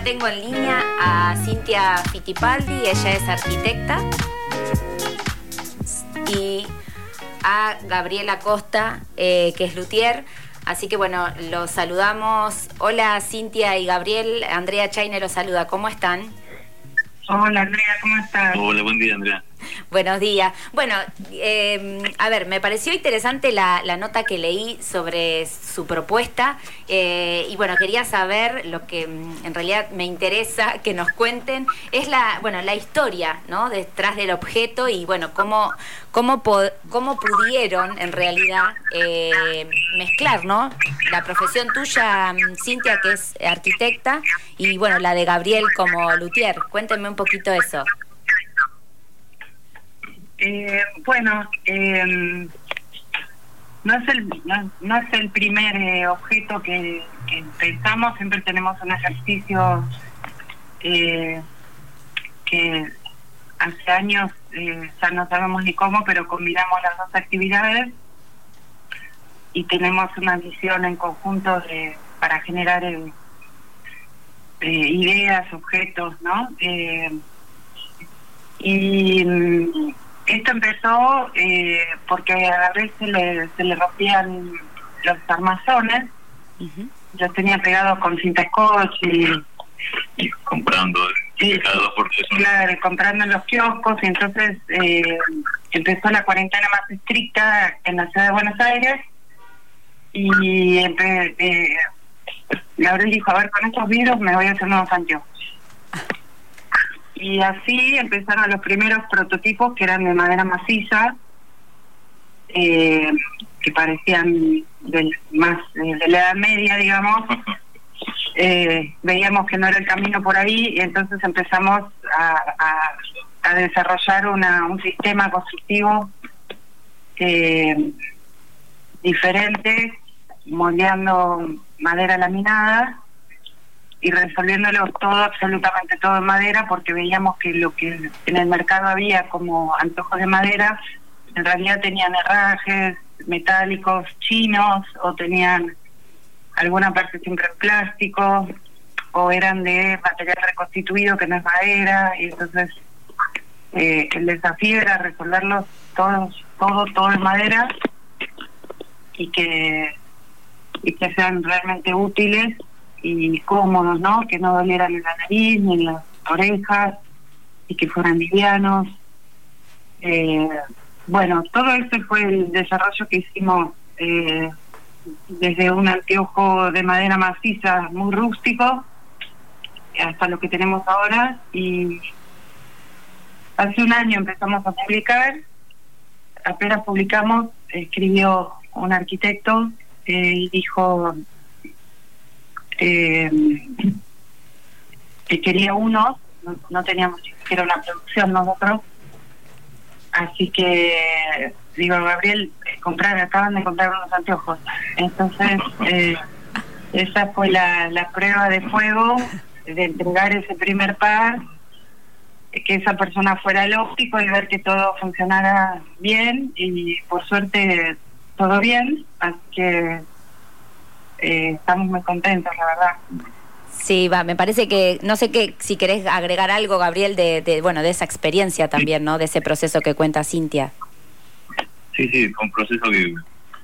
ya tengo en línea a Cintia Fittipaldi, ella es arquitecta, y a Gabriela Costa, eh, que es luthier. Así que bueno, los saludamos. Hola Cintia y Gabriel, Andrea Chaine los saluda. ¿Cómo están? Hola Andrea, ¿cómo estás? Hola, buen día Andrea. Buenos días. Bueno, eh, a ver, me pareció interesante la, nota que leí sobre su propuesta eh, y bueno, quería saber lo que mm, en realidad me interesa que nos cuenten es la, bueno, la historia, ¿no? Detrás del objeto y bueno, cómo, cómo, cómo pudieron en realidad eh, mezclar, ¿no? La profesión tuya, mm, Cintia, que es arquitecta, y bueno, la de Gabriel como luthier. Cuéntenme un poquito eso. Eh, bueno, eh, no es el no, es el primer eh, objeto que, pensamos, siempre tenemos un ejercicio eh, que hace años ya no sabemos ni cómo, pero combinamos las dos actividades y tenemos una visión en conjunto de, para generar ideas, objetos, ¿no? y esto empezó eh, porque a veces se le, se le rompían los armazones. Yo tenía pegado con cinta scotch y, comprando Claro, comprando en los kioscos y entonces eh, empezó la cuarentena más estricta en la ciudad de Buenos Aires y eh, Gabriel dijo, a ver, con estos virus me voy a hacer nuevos anteojos. Y así empezaron los primeros prototipos que eran de madera maciza, eh, que parecían del, más eh, de la Edad Media, digamos. Eh, veíamos que no era el camino por ahí y entonces empezamos a, a, desarrollar una, un sistema constructivo diferente, moldeando madera laminada y resolviéndolo todo, absolutamente todo en madera, porque veíamos que lo que en el mercado había como antojos de madera, en realidad tenían herrajes metálicos chinos o tenían alguna parte siempre en plástico o eran de material reconstituido que no es madera y entonces eh, el desafío era resolverlos todos todo todo en madera y que y que sean realmente útiles y cómodos, ¿no? Que no dolieran en la nariz ni en las orejas y que fueran livianos. Eh, bueno, todo esto fue el desarrollo que hicimos eh, desde un anteojo de madera maciza muy rústico hasta lo que tenemos ahora y hace un año empezamos a publicar, apenas publicamos, escribió un arquitecto eh, y dijo eh, que quería uno, no, teníamos ni siquiera una producción nosotros, así que digo, Gabriel, comprar, acaban de comprar unos anteojos. Entonces, eh, esa fue la, la prueba de fuego de entregar ese primer par, que esa persona fuera el óptico y ver que todo funcionara bien y por suerte todo bien, así que eh, estamos muy contentos, la verdad. Sí, va, me parece que, no sé qué, si querés agregar algo, Gabriel, de, bueno, de esa experiencia también, ¿no? De ese proceso que cuenta Cintia. Sí, sí, fue un proceso que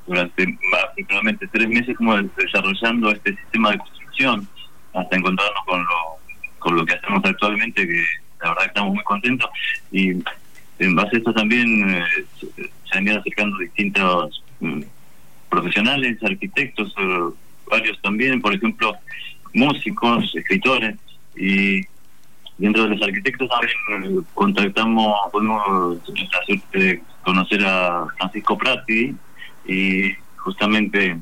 durante aproximadamente tres meses como desarrollando este sistema de construcción hasta encontrarnos con lo, con lo que hacemos actualmente, que la verdad estamos muy contentos. Y en base a esto también eh, se han ido acercando distintos mm, profesionales, arquitectos, eh, varios también, por ejemplo, músicos, escritores, y dentro de los arquitectos también contactamos, pudimos conocer a Francisco Prati, y justamente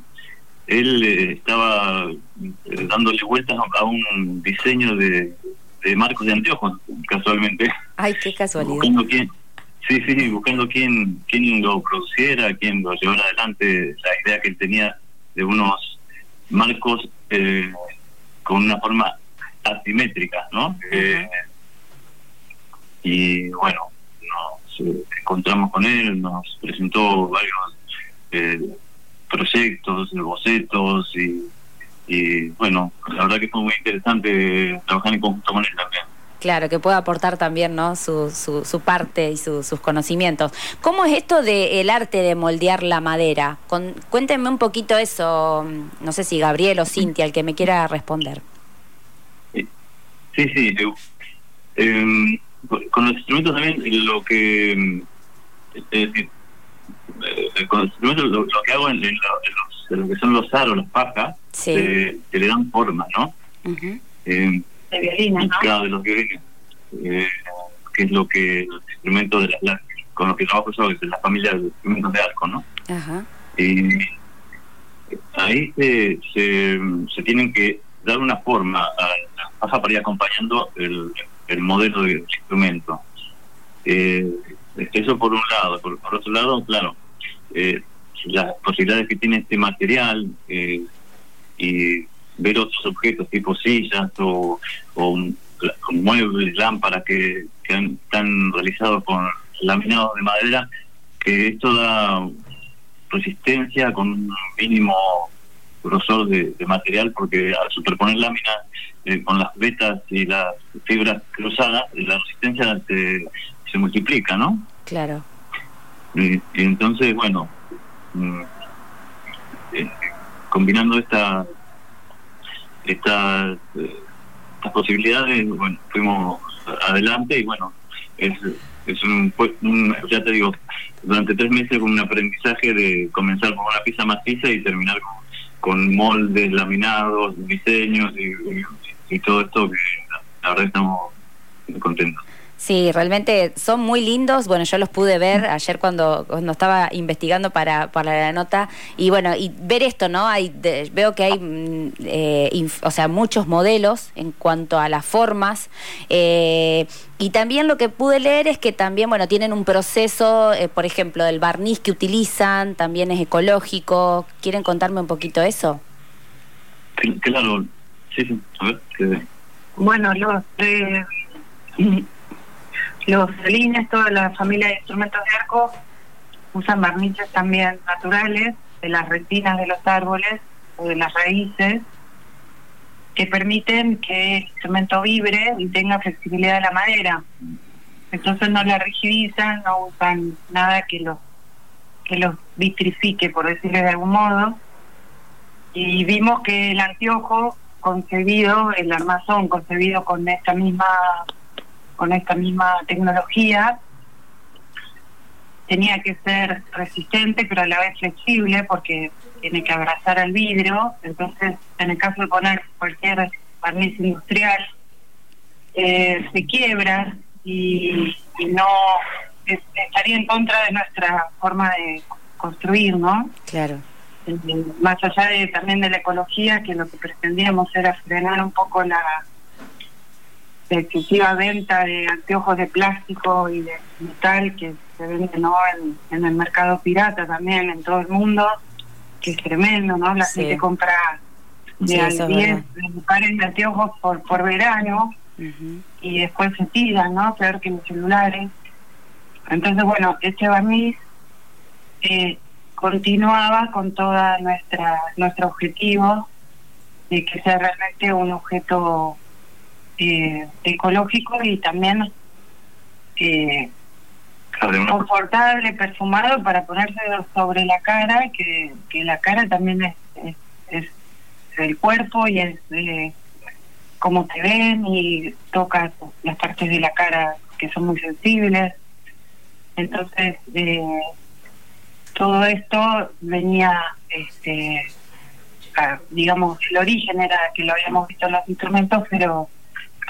él eh, estaba eh, dándole vueltas a un diseño de, marcos de anteojos, casualmente. Ay, qué casualidad. Buscando quién, sí, sí, buscando quién, quién lo produciera, quién lo llevara adelante, la idea que él tenía de unos marcos eh, con una forma asimétrica, ¿no? Eh, y bueno, nos eh, encontramos con él, nos presentó varios proyectos, bocetos y y bueno, la verdad que fue muy interesante trabajar en conjunto con él también. Claro, que pueda aportar también ¿no? su, su, parte y sus conocimientos. ¿Cómo es esto del arte de moldear la madera? Con, cuéntenme un poquito eso, no sé si Gabriel o Cintia, el que me quiera responder. Sí, sí. Eh, con los instrumentos también lo que... Es decir, eh, con los instrumentos lo, que hago en, lo que son los aros, las pajas, eh, que le dan forma, ¿no? De violines, ¿no? Claro, de los violines. Eh, que es lo que los instrumentos de las, con los que trabajo yo, es la familia de instrumentos de arco, ¿no? Ajá. Y ahí se, se, tienen que dar una forma a la paja para ir acompañando el, el modelo del instrumento. Eh, eso por un lado. Por, otro lado, claro, eh, las posibilidades que tiene este material eh, y ver otros objetos tipo sillas o, o muebles, lámparas que, que están realizados con laminados de madera, que esto da resistencia con un mínimo grosor de, material, porque al superponer láminas eh, con las vetas y las fibras cruzadas, la resistencia se, se multiplica, ¿no? Claro. Y, entonces, bueno, mm, eh, combinando esta estas, posibilidades, bueno, fuimos adelante y bueno, es, es un, ya te digo, durante tres meses con un aprendizaje de comenzar con una pieza maciza y terminar con, moldes, laminados, diseños y, y, todo esto que la verdad estamos contentos. Sí, realmente son muy lindos. Bueno, yo los pude ver ayer cuando, cuando estaba investigando para, para la nota. Y bueno, y ver esto, ¿no? Hay, veo que hay, mm, eh, o sea, muchos modelos en cuanto a las formas. Eh, y también lo que pude leer es que también, bueno, tienen un proceso, eh, por ejemplo, del barniz que utilizan, también es ecológico. ¿Quieren contarme un poquito eso? Claro, sí, sí. A ver, Bueno, los los celines, toda la familia de instrumentos de arco, usan barnices también naturales de las retinas de los árboles o de las raíces que permiten que el instrumento vibre y tenga flexibilidad de la madera. Entonces no la rigidizan, no usan nada que los que los vitrifique, por decirlo de algún modo. Y vimos que el anteojo concebido, el armazón concebido con esta misma con esta misma tecnología. Tenía que ser resistente pero a la vez flexible porque tiene que abrazar al vidrio. Entonces en el caso de poner cualquier barniz industrial eh, se quiebra y, no estaría en contra de nuestra forma de construir no claro. Eh, más allá de también de la ecología que lo que pretendíamos era frenar un poco la de excesiva venta de anteojos de plástico y de metal que se venden ¿no? en, el mercado pirata también en todo el mundo, que es tremendo, ¿no? La gente compra de 10 pares de anteojos por, por verano y después se tiran, ¿no? Peor que los celulares. Entonces, bueno, este barniz eh, continuaba con toda nuestra nuestro objetivo de que sea realmente un objeto eh, ecológico y también eh, confortable, perfumado para ponerse sobre la cara, que, que la cara también es, es, el cuerpo y es eh, como te ven y tocas las partes de la cara que son muy sensibles. Entonces, eh, todo esto venía, este, digamos, el origen era que lo habíamos visto en los instrumentos, pero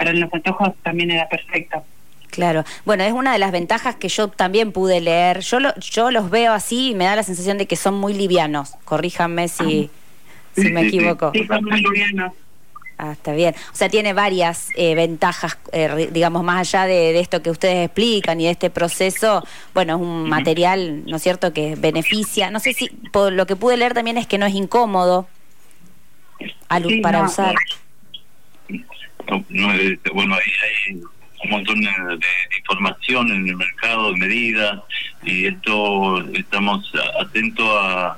en los antojos también era perfecto. Claro, bueno, es una de las ventajas que yo también pude leer. Yo yo los veo así y me da la sensación de que son muy livianos. Corríjanme si, si me equivoco. Sí, son muy livianos. Ah, está bien. O sea, tiene varias eh, ventajas, eh, digamos, más allá de, esto que ustedes explican y de este proceso. Bueno, es un material, ¿no es cierto?, que beneficia. No sé si, por lo que pude leer también es que no es incómodo para usar no, este, bueno, ahí hay un montón de, información en el mercado, de medidas, y esto estamos atentos a,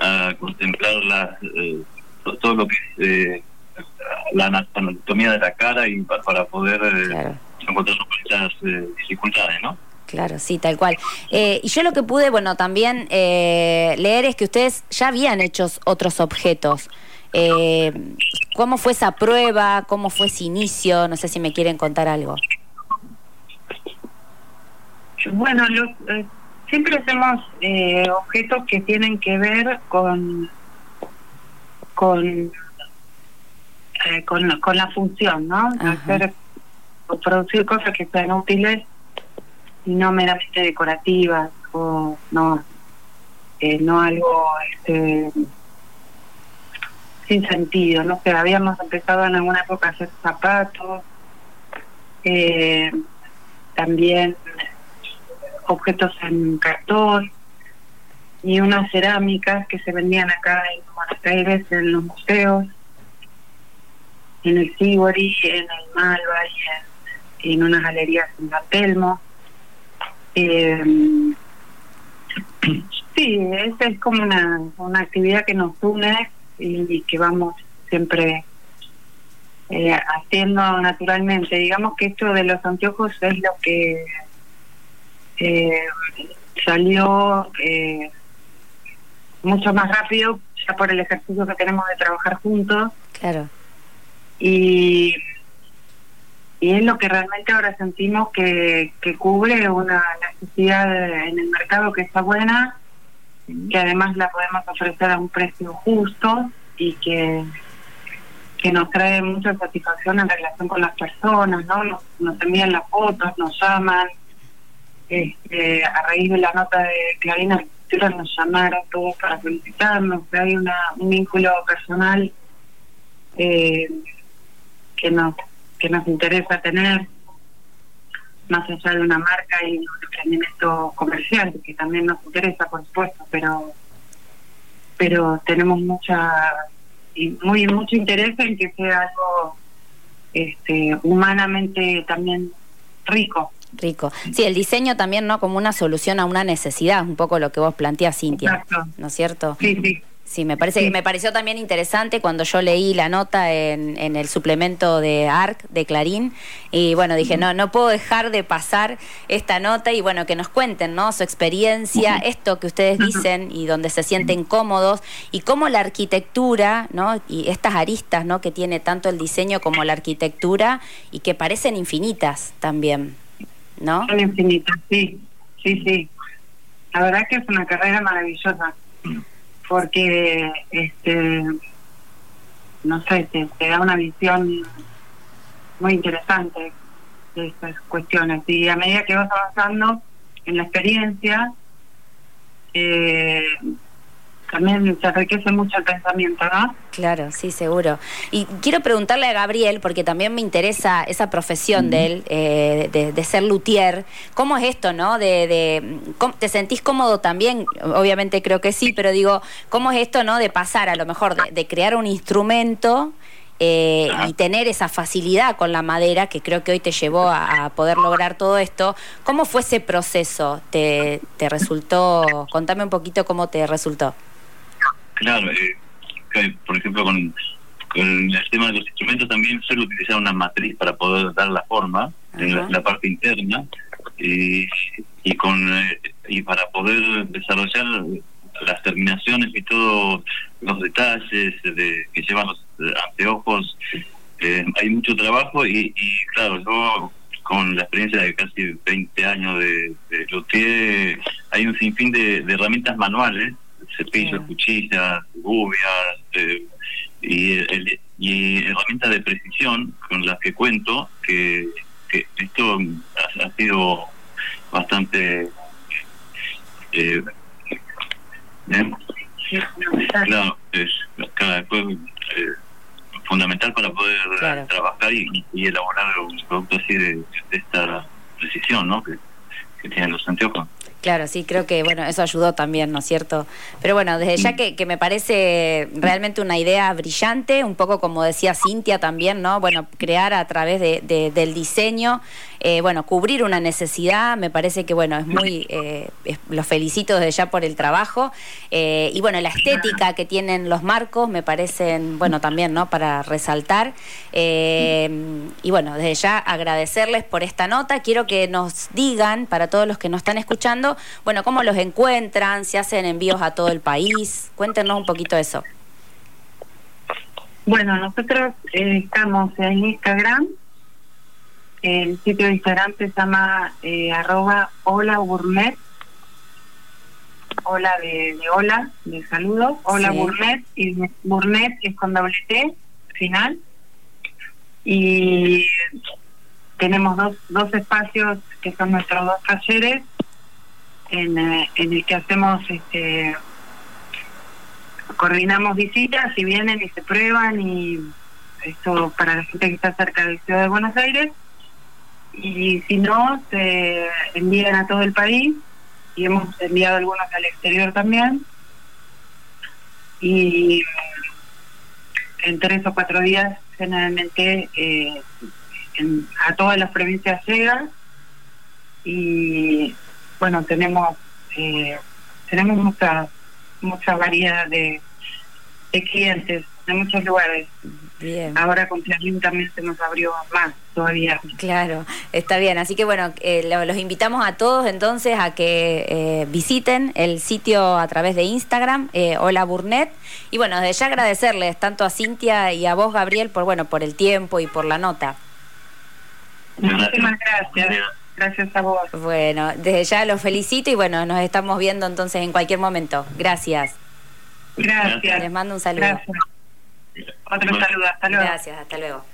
a contemplar las, eh, todo lo que es eh, la anatomía de la cara y para, poder eh, encontrar estas eh, dificultades, ¿no? Claro, sí, tal cual. y yo lo que pude, bueno, también leer es que ustedes ya habían hecho otros objetos. ¿Cómo fue esa prueba? ¿Cómo fue ese inicio? No sé si me quieren contar algo. Bueno, siempre hacemos objetos que tienen que ver con con, eh, con, con, la función, ¿no? Hacer o producir cosas que sean útiles y no meramente decorativas o no eh, no algo este sin sentido, no sé, habíamos empezado en alguna época a hacer zapatos, eh, también objetos en cartón, y unas cerámicas que se vendían acá en Buenos Aires en los museos, en el Sibori, en el Malva y en, unas galerías en Telmo. Eh, sí, esa es como una, una actividad que nos une y, que vamos siempre eh, haciendo naturalmente. Digamos que esto de los anteojos es lo que eh, salió eh, mucho más rápido ya por el ejercicio que tenemos de trabajar juntos. Claro. Y, y es lo que realmente ahora sentimos que, que cubre una necesidad en el mercado que está buena, que además la podemos ofrecer a un precio justo y que que nos trae mucha satisfacción en relación con las personas, ¿no? Nos, envían las fotos, nos llaman. Este, a raíz de la nota de Clarina nos llamaron todos para felicitarnos, hay una, un vínculo personal eh, que nos que nos interesa tener más allá de una marca y un emprendimiento comercial que también nos interesa por supuesto pero pero tenemos mucha y muy mucho interés en que sea algo este humanamente también rico Rico. Sí, el diseño también, ¿no? Como una solución a una necesidad, un poco lo que vos planteas, Cintia. ¿No es cierto? Sí, sí. Sí, me parece me pareció también interesante cuando yo leí la nota en, en, el suplemento de ARC de Clarín y bueno, dije, no no puedo dejar de pasar esta nota y bueno, que nos cuenten, ¿no? su experiencia, esto que ustedes dicen y donde se sienten cómodos y cómo la arquitectura, ¿no? y estas aristas, ¿no? que tiene tanto el diseño como la arquitectura y que parecen infinitas también. ¿no? Son infinitas, sí, sí, sí. La verdad que es una carrera maravillosa, porque, este, no sé, te, da una visión muy interesante de estas cuestiones. Y a medida que vas avanzando en la experiencia, eh, también se enriquece mucho el pensamiento, ¿no? Claro, sí, seguro. Y quiero preguntarle a Gabriel, porque también me interesa esa profesión de él, eh, de, ser luthier. ¿Cómo es esto, no? De, ¿Te sentís cómodo también? Obviamente creo que sí, pero digo, ¿cómo es esto, no? De pasar a lo mejor, de, crear un instrumento eh, y tener esa facilidad con la madera que creo que hoy te llevó a, poder lograr todo esto. ¿Cómo fue ese proceso? ¿Te, te resultó? Contame un poquito cómo te resultó. Claro, eh, por ejemplo, con, el tema de los instrumentos también suelo utilizar una matriz para poder dar la forma en la, parte interna y, y con eh, y para poder desarrollar las terminaciones y todos los detalles de, que llevan los anteojos eh, hay mucho trabajo y, y, claro yo con la experiencia de casi 20 años de, de luthier hay un sinfín de herramientas manuales cepillos, cuchillas, gubias eh, y, y herramientas de precisión con las que cuento, que, que esto ha, sido bastante... Eh, claro, es cada eh, fundamental para poder trabajar y, elaborar un producto así de, esta precisión ¿no? que, que tienen los anteojos. Claro, sí, creo que bueno, eso ayudó también, ¿no es cierto? Pero bueno, desde ya que, me parece realmente una idea brillante, un poco como decía Cintia también, ¿no? Bueno, crear a través de, del diseño eh, bueno, cubrir una necesidad, me parece que, bueno, es muy, eh, los felicito desde ya por el trabajo, y bueno, la estética que tienen los marcos me parecen, bueno, también, ¿no? Para resaltar, y bueno, desde ya agradecerles por esta nota, quiero que nos digan, para todos los que nos están escuchando, bueno, cómo los encuentran, si hacen envíos a todo el país, cuéntenos un poquito eso. Bueno, nosotros eh, estamos en Instagram. El sitio de Instagram se llama eh, arroba hola gourmet. Hola de, hola, de saludos. Hola gourmet. Y gourmet es con doble T final. Y tenemos dos, dos espacios que son nuestros dos talleres en, eh, en el que hacemos este coordinamos visitas y vienen y se prueban y esto para la gente que está cerca de ciudad de Buenos Aires. Y si no se envían a todo el país y hemos enviado algunos al exterior también. Y en tres o cuatro días generalmente eh, a todas las provincias llega y bueno tenemos eh, tenemos muchas mucha variedad de, de clientes de muchos lugares. Bien. Ahora con Clarín también se nos abrió más todavía. Claro, está bien. Así que bueno, eh, los invitamos a todos entonces a que eh, visiten el sitio a través de Instagram, eh, Hola Burnet. Y bueno, desde ya agradecerles tanto a Cintia y a vos, Gabriel, por bueno, por el tiempo y por la nota. Muchísimas gracias. Gracias a vos. Bueno, desde ya los felicito y bueno, nos estamos viendo entonces en cualquier momento. Gracias. Gracias. Les mando un saludo. Gracias. Otro saludo, hasta luego. Gracias, hasta luego.